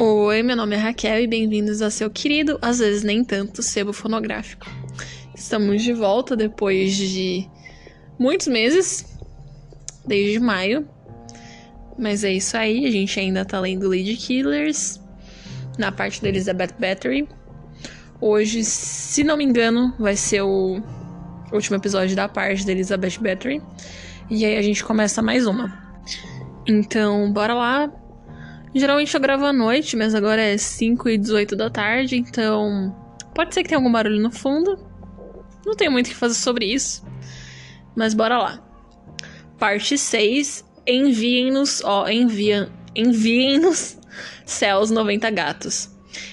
Oi, meu nome é Raquel e bem-vindos ao seu querido, às vezes nem tanto, sebo fonográfico. Estamos de volta depois de muitos meses, desde maio. Mas é isso aí, a gente ainda tá lendo Lady Killers, na parte da Elizabeth Battery. Hoje, se não me engano, vai ser o último episódio da parte da Elizabeth Battery. E aí a gente começa mais uma. Então, bora lá. Geralmente eu gravo à noite, mas agora é 5 e 18 da tarde, então pode ser que tenha algum barulho no fundo. Não tenho muito o que fazer sobre isso. Mas bora lá. Parte 6. Enviem-nos, ó, enviem-nos céus 90 gatos.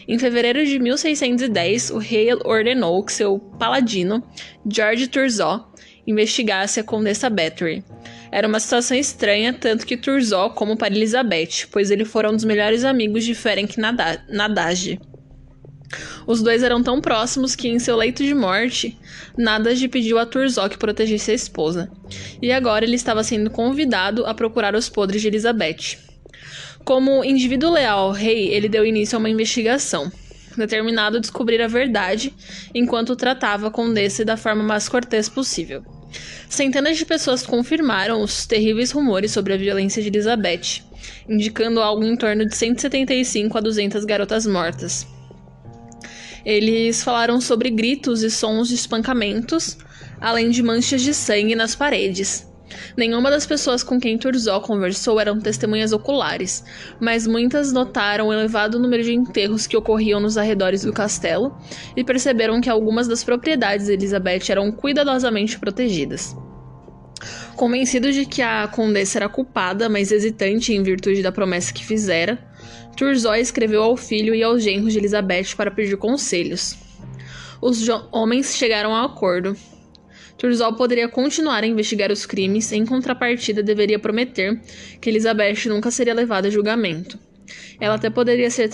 Em fevereiro de 1610, o rei ordenou que seu paladino, George Turzó, investigasse a Condessa Battery. Era uma situação estranha, tanto que Turzó como para Elizabeth, pois eles foram um dos melhores amigos de Ferenc Nadage. Os dois eram tão próximos que, em seu leito de morte, Nadage pediu a Turzó que protegesse a esposa. E agora ele estava sendo convidado a procurar os podres de Elizabeth. Como indivíduo leal ao rei, ele deu início a uma investigação, determinado a descobrir a verdade, enquanto tratava a condessa da forma mais cortês possível. Centenas de pessoas confirmaram os terríveis rumores sobre a violência de Elizabeth, indicando algo em torno de 175 a 200 garotas mortas. Eles falaram sobre gritos e sons de espancamentos, além de manchas de sangue nas paredes. Nenhuma das pessoas com quem Turzó conversou eram testemunhas oculares, mas muitas notaram o elevado número de enterros que ocorriam nos arredores do castelo e perceberam que algumas das propriedades de Elizabeth eram cuidadosamente protegidas. Convencido de que a condessa era culpada, mas hesitante em virtude da promessa que fizera, Turzó escreveu ao filho e aos genros de Elizabeth para pedir conselhos. Os homens chegaram a acordo. Turzol poderia continuar a investigar os crimes, em contrapartida deveria prometer que Elizabeth nunca seria levada a julgamento. Ela até poderia ser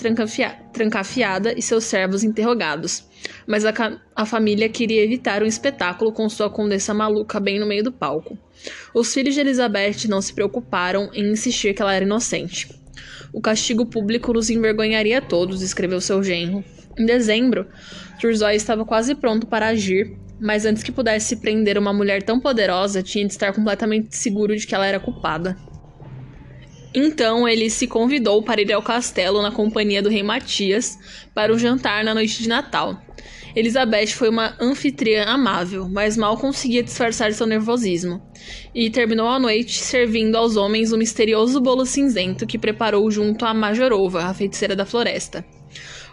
trancafiada e seus servos interrogados, mas a, a, família queria evitar um espetáculo com sua condessa maluca bem no meio do palco. Os filhos de Elizabeth não se preocuparam em insistir que ela era inocente. O castigo público nos envergonharia a todos, escreveu seu genro. Em dezembro, Turzói estava quase pronto para agir mas antes que pudesse prender uma mulher tão poderosa, tinha de estar completamente seguro de que ela era culpada. Então ele se convidou para ir ao castelo na companhia do rei Matias para um jantar na noite de Natal. Elizabeth foi uma anfitriã amável, mas mal conseguia disfarçar seu nervosismo, e terminou a noite servindo aos homens o misterioso bolo cinzento que preparou junto a Majorova, a feiticeira da floresta.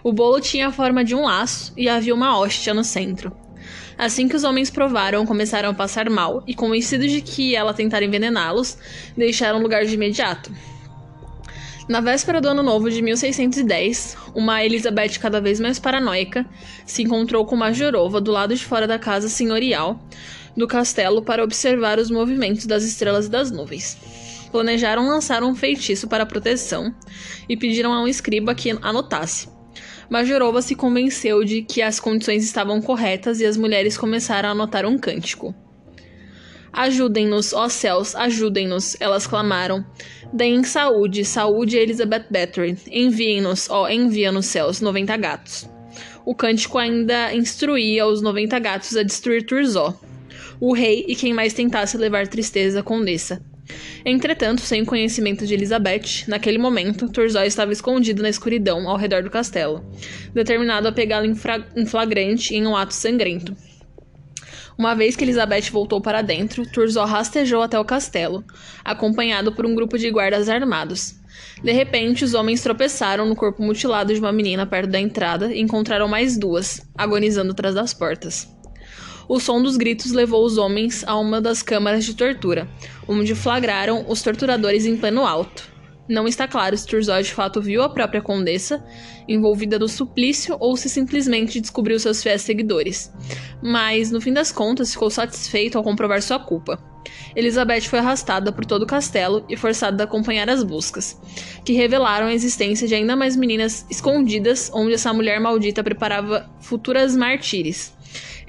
O bolo tinha a forma de um laço e havia uma hóstia no centro. Assim que os homens provaram, começaram a passar mal e, convencidos de que ela tentara envenená-los, deixaram o lugar de imediato. Na véspera do ano novo de 1610, uma Elizabeth cada vez mais paranoica se encontrou com Majorova do lado de fora da casa senhorial do castelo para observar os movimentos das estrelas e das nuvens. Planejaram lançar um feitiço para proteção e pediram a um escriba que anotasse. Majorova se convenceu de que as condições estavam corretas e as mulheres começaram a anotar um cântico. Ajudem-nos, ó céus, ajudem-nos, elas clamaram. Deem saúde, saúde a Elizabeth Battery. Enviem-nos, ó, envia nos céus, 90 gatos. O cântico ainda instruía os 90 gatos a destruir Turzó, o rei e quem mais tentasse levar tristeza à condessa. Entretanto, sem o conhecimento de Elizabeth, naquele momento, Turzó estava escondido na escuridão ao redor do castelo, determinado a pegá-lo em flagrante em um ato sangrento. Uma vez que Elizabeth voltou para dentro, Turzó rastejou até o castelo, acompanhado por um grupo de guardas armados. De repente, os homens tropeçaram no corpo mutilado de uma menina perto da entrada e encontraram mais duas, agonizando atrás das portas. O som dos gritos levou os homens a uma das câmaras de tortura, onde flagraram os torturadores em plano alto. Não está claro se Turzó de fato viu a própria condessa envolvida no suplício ou se simplesmente descobriu seus fiéis seguidores. Mas, no fim das contas, ficou satisfeito ao comprovar sua culpa. Elizabeth foi arrastada por todo o castelo e forçada a acompanhar as buscas, que revelaram a existência de ainda mais meninas escondidas onde essa mulher maldita preparava futuras martírias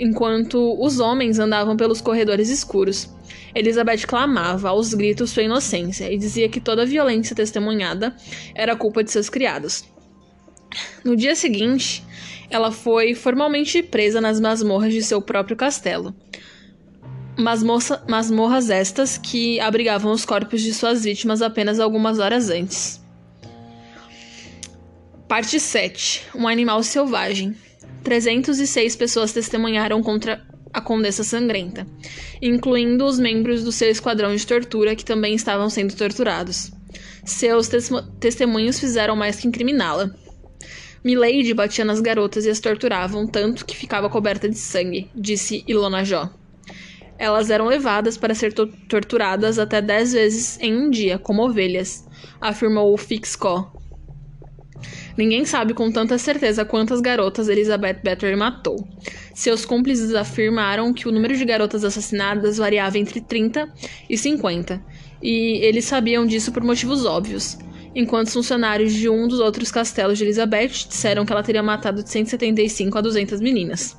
enquanto os homens andavam pelos corredores escuros. Elizabeth clamava aos gritos sua inocência e dizia que toda a violência testemunhada era culpa de seus criados. No dia seguinte, ela foi formalmente presa nas masmorras de seu próprio castelo. Masmoça, masmorras estas que abrigavam os corpos de suas vítimas apenas algumas horas antes. Parte 7. Um animal selvagem. 306 pessoas testemunharam contra a Condessa Sangrenta, incluindo os membros do seu esquadrão de tortura que também estavam sendo torturados. Seus testemunhos fizeram mais que incriminá-la. Milady batia nas garotas e as torturavam tanto que ficava coberta de sangue, disse Ilona Jó. Elas eram levadas para ser to torturadas até dez vezes em um dia, como ovelhas, afirmou o Fixco. Ninguém sabe com tanta certeza quantas garotas Elizabeth Bathory matou. Seus cúmplices afirmaram que o número de garotas assassinadas variava entre 30 e 50, e eles sabiam disso por motivos óbvios. Enquanto funcionários de um dos outros castelos de Elizabeth disseram que ela teria matado de 175 a 200 meninas.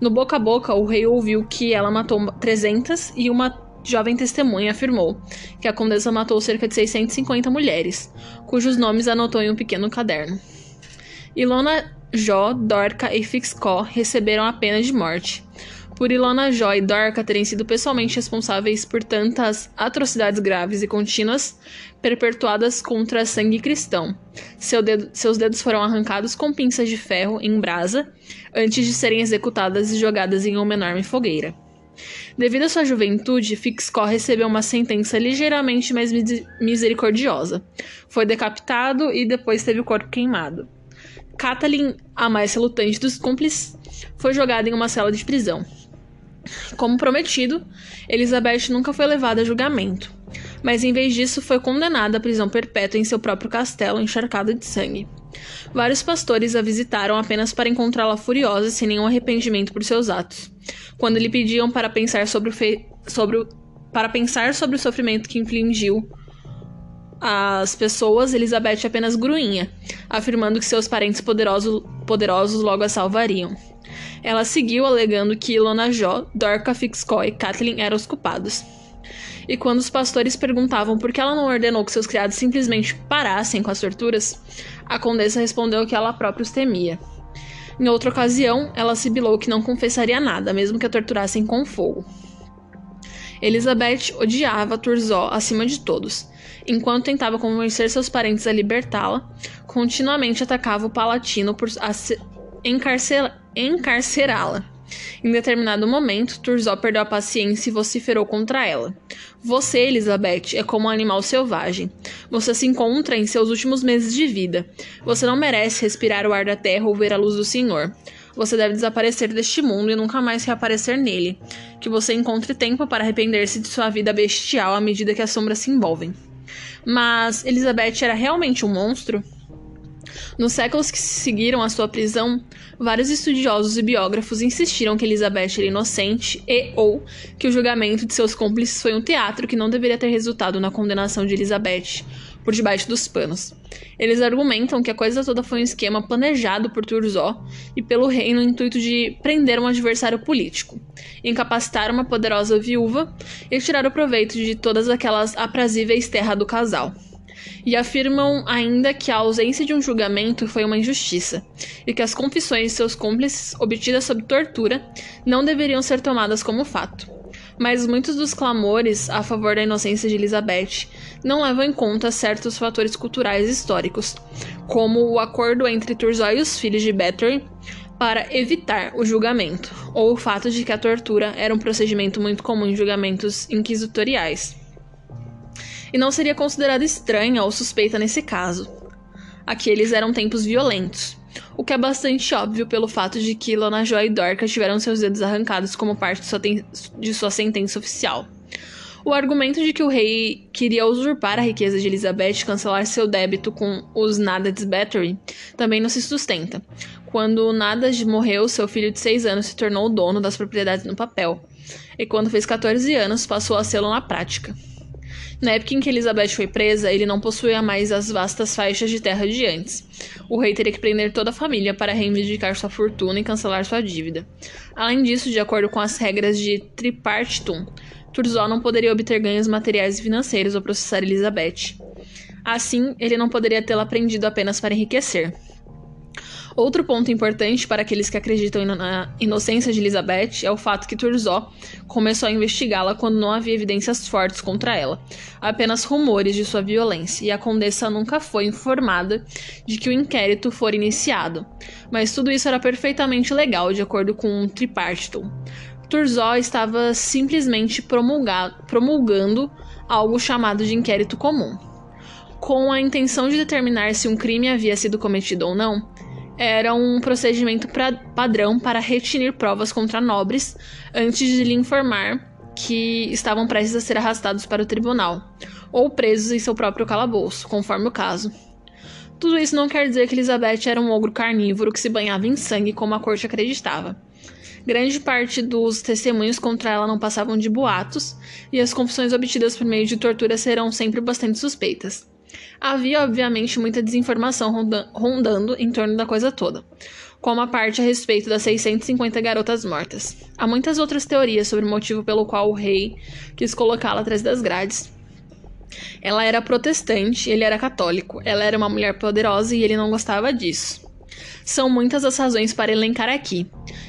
No boca a boca, o rei ouviu que ela matou 300 e uma jovem testemunha afirmou que a condessa matou cerca de 650 mulheres, cujos nomes anotou em um pequeno caderno. Ilona Jó, Dorca e Fixco receberam a pena de morte. Por Ilona Jó e Dorca terem sido pessoalmente responsáveis por tantas atrocidades graves e contínuas perpetuadas contra sangue cristão. Seu dedo, seus dedos foram arrancados com pinças de ferro em brasa antes de serem executadas e jogadas em uma enorme fogueira. Devido à sua juventude, Fixco recebeu uma sentença ligeiramente mais misericordiosa. Foi decapitado e depois teve o corpo queimado. Kathleen, a mais relutante dos cúmplices, foi jogada em uma cela de prisão. Como prometido, Elizabeth nunca foi levada a julgamento, mas em vez disso foi condenada à prisão perpétua em seu próprio castelo encharcado de sangue. Vários pastores a visitaram apenas para encontrá-la furiosa e sem nenhum arrependimento por seus atos. Quando lhe pediam para pensar sobre o, fe... sobre o... para pensar sobre o sofrimento que infligiu as pessoas, Elizabeth apenas gruinha, afirmando que seus parentes poderosos logo a salvariam. Ela seguiu alegando que Ilona Jó, Dorca Fixcoy e Kathleen eram os culpados. E quando os pastores perguntavam por que ela não ordenou que seus criados simplesmente parassem com as torturas, a condessa respondeu que ela própria os temia. Em outra ocasião, ela sibilou que não confessaria nada, mesmo que a torturassem com fogo. Elizabeth odiava Turzó acima de todos. Enquanto tentava convencer seus parentes a libertá-la, continuamente atacava o Palatino por encarcerá-la. Em determinado momento, Turzó perdeu a paciência e vociferou contra ela. Você, Elizabeth, é como um animal selvagem. Você se encontra em seus últimos meses de vida. Você não merece respirar o ar da terra ou ver a luz do Senhor. Você deve desaparecer deste mundo e nunca mais reaparecer nele. Que você encontre tempo para arrepender-se de sua vida bestial à medida que as sombras se envolvem. Mas Elizabeth era realmente um monstro? Nos séculos que seguiram a sua prisão, vários estudiosos e biógrafos insistiram que Elizabeth era inocente e ou que o julgamento de seus cúmplices foi um teatro que não deveria ter resultado na condenação de Elizabeth por debaixo dos panos. Eles argumentam que a coisa toda foi um esquema planejado por Turzó e pelo rei no intuito de prender um adversário político, incapacitar uma poderosa viúva e tirar o proveito de todas aquelas aprazíveis terras do casal e afirmam ainda que a ausência de um julgamento foi uma injustiça e que as confissões de seus cúmplices, obtidas sob tortura, não deveriam ser tomadas como fato. Mas muitos dos clamores a favor da inocência de Elizabeth não levam em conta certos fatores culturais e históricos, como o acordo entre Turzó e os filhos de Bathory para evitar o julgamento, ou o fato de que a tortura era um procedimento muito comum em julgamentos inquisitoriais e não seria considerada estranha ou suspeita nesse caso. Aqueles eram tempos violentos, o que é bastante óbvio pelo fato de que Lona Joy e Dorca tiveram seus dedos arrancados como parte de sua, de sua sentença oficial. O argumento de que o rei queria usurpar a riqueza de Elizabeth e cancelar seu débito com os Nadades Battery também não se sustenta. Quando Nadad morreu, seu filho de 6 anos se tornou o dono das propriedades no papel, e quando fez 14 anos passou a sê-lo na prática. Na época em que Elizabeth foi presa, ele não possuía mais as vastas faixas de terra de antes. O rei teria que prender toda a família para reivindicar sua fortuna e cancelar sua dívida. Além disso, de acordo com as regras de Tripartitum, Turzó não poderia obter ganhos materiais e financeiros ao processar Elizabeth. Assim, ele não poderia tê-la prendido apenas para enriquecer. Outro ponto importante para aqueles que acreditam na inocência de Elizabeth é o fato que Turzó começou a investigá-la quando não havia evidências fortes contra ela, apenas rumores de sua violência, e a condessa nunca foi informada de que o inquérito for iniciado. Mas tudo isso era perfeitamente legal, de acordo com Tripartitum. Turzó estava simplesmente promulgando algo chamado de inquérito comum. Com a intenção de determinar se um crime havia sido cometido ou não, era um procedimento pra, padrão para retinir provas contra nobres antes de lhe informar que estavam prestes a ser arrastados para o tribunal ou presos em seu próprio calabouço, conforme o caso. Tudo isso não quer dizer que Elizabeth era um ogro carnívoro que se banhava em sangue como a corte acreditava. Grande parte dos testemunhos contra ela não passavam de boatos, e as confissões obtidas por meio de tortura serão sempre bastante suspeitas. Havia, obviamente, muita desinformação rondando em torno da coisa toda, como a parte a respeito das 650 garotas mortas. Há muitas outras teorias sobre o motivo pelo qual o rei quis colocá-la atrás das grades. Ela era protestante, ele era católico. Ela era uma mulher poderosa e ele não gostava disso. São muitas as razões para elencar aqui.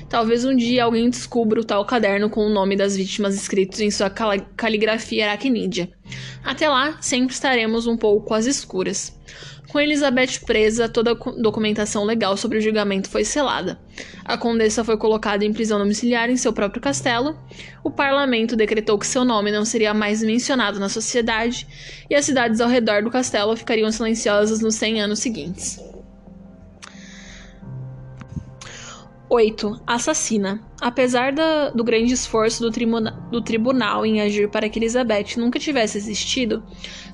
Talvez um dia alguém descubra o tal caderno com o nome das vítimas escritos em sua cal caligrafia aracnídea. Até lá, sempre estaremos um pouco às escuras. Com Elizabeth presa, toda a documentação legal sobre o julgamento foi selada. A condessa foi colocada em prisão domiciliar em seu próprio castelo. O parlamento decretou que seu nome não seria mais mencionado na sociedade e as cidades ao redor do castelo ficariam silenciosas nos 100 anos seguintes. 8. Assassina. Apesar do grande esforço do, tribuna, do tribunal em agir para que Elizabeth nunca tivesse existido,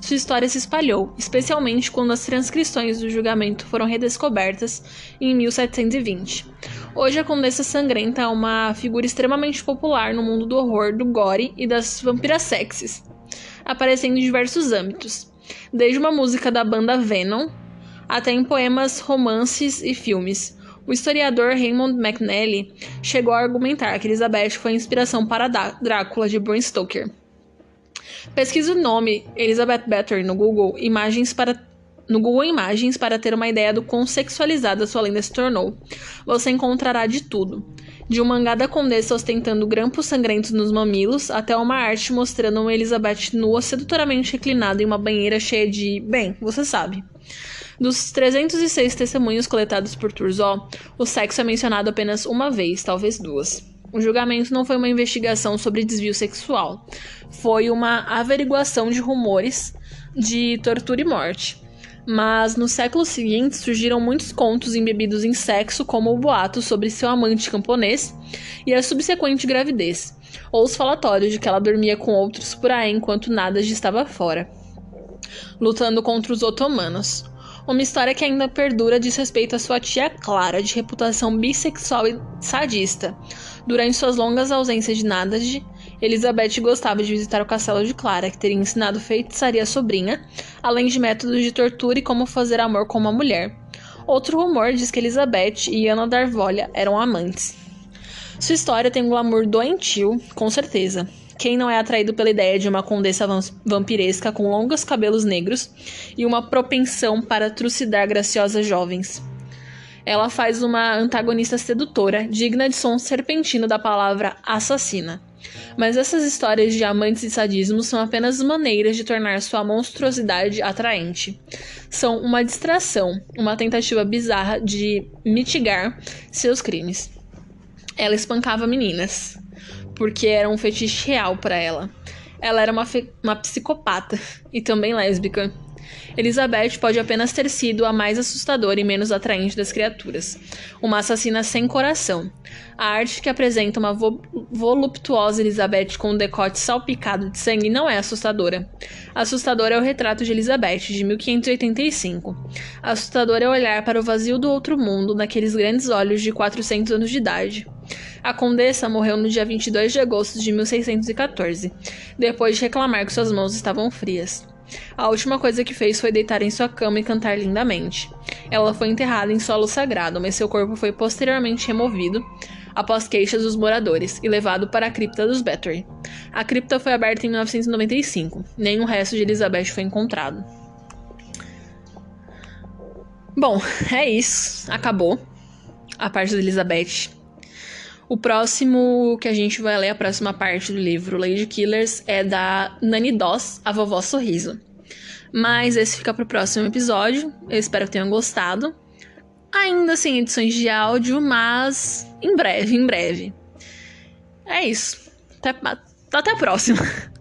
sua história se espalhou, especialmente quando as transcrições do julgamento foram redescobertas em 1720. Hoje, a Condessa Sangrenta é uma figura extremamente popular no mundo do horror, do gore e das vampiras sexys, aparecendo em diversos âmbitos, desde uma música da banda Venom até em poemas, romances e filmes. O historiador Raymond McNally chegou a argumentar que Elizabeth foi a inspiração para Drácula de Bram Stoker. Pesquise o nome Elizabeth Bathory no Google Imagens para no Google Imagens para ter uma ideia do quão sexualizada sua lenda se tornou. Você encontrará de tudo. De uma mangá da condessa ostentando grampos sangrentos nos mamilos, até uma arte mostrando uma Elizabeth nua sedutoramente reclinada em uma banheira cheia de. Bem, você sabe. Dos 306 testemunhos coletados por Turzó, o sexo é mencionado apenas uma vez, talvez duas. O julgamento não foi uma investigação sobre desvio sexual, foi uma averiguação de rumores de tortura e morte. Mas no século seguinte surgiram muitos contos embebidos em sexo, como o boato sobre seu amante camponês e a subsequente gravidez, ou os falatórios de que ela dormia com outros por aí enquanto nada estava fora, lutando contra os otomanos. Uma história que ainda perdura diz respeito à sua tia Clara, de reputação bissexual e sadista. Durante suas longas ausências de Nádage, Elizabeth gostava de visitar o castelo de Clara, que teria ensinado feitiçaria à sobrinha, além de métodos de tortura e como fazer amor com uma mulher. Outro rumor diz que Elizabeth e Ana Darvolha eram amantes. Sua história tem um glamour doentio, com certeza. Quem não é atraído pela ideia de uma condessa vampiresca com longos cabelos negros e uma propensão para trucidar graciosas jovens? Ela faz uma antagonista sedutora, digna de som serpentino da palavra assassina. Mas essas histórias de amantes e sadismo são apenas maneiras de tornar sua monstruosidade atraente. São uma distração, uma tentativa bizarra de mitigar seus crimes. Ela espancava meninas porque era um fetiche real para ela. Ela era uma, uma psicopata e também lésbica. Elizabeth pode apenas ter sido a mais assustadora e menos atraente das criaturas, uma assassina sem coração. A arte que apresenta uma vo voluptuosa Elizabeth com um decote salpicado de sangue não é assustadora. Assustador é o retrato de Elizabeth, de 1585. Assustador é olhar para o vazio do outro mundo naqueles grandes olhos de 400 anos de idade. A condessa morreu no dia 22 de agosto de 1614, depois de reclamar que suas mãos estavam frias. A última coisa que fez foi deitar em sua cama e cantar lindamente. Ela foi enterrada em solo sagrado, mas seu corpo foi posteriormente removido, após queixas dos moradores, e levado para a cripta dos Battery. A cripta foi aberta em 1995. Nenhum resto de Elizabeth foi encontrado. Bom, é isso. Acabou. a parte da Elizabeth. O próximo que a gente vai ler, a próxima parte do livro Lady Killers, é da Nani Doss, a Vovó Sorriso. Mas esse fica pro próximo episódio. Eu espero que tenham gostado. Ainda sem edições de áudio, mas em breve, em breve. É isso. Até, até a próxima.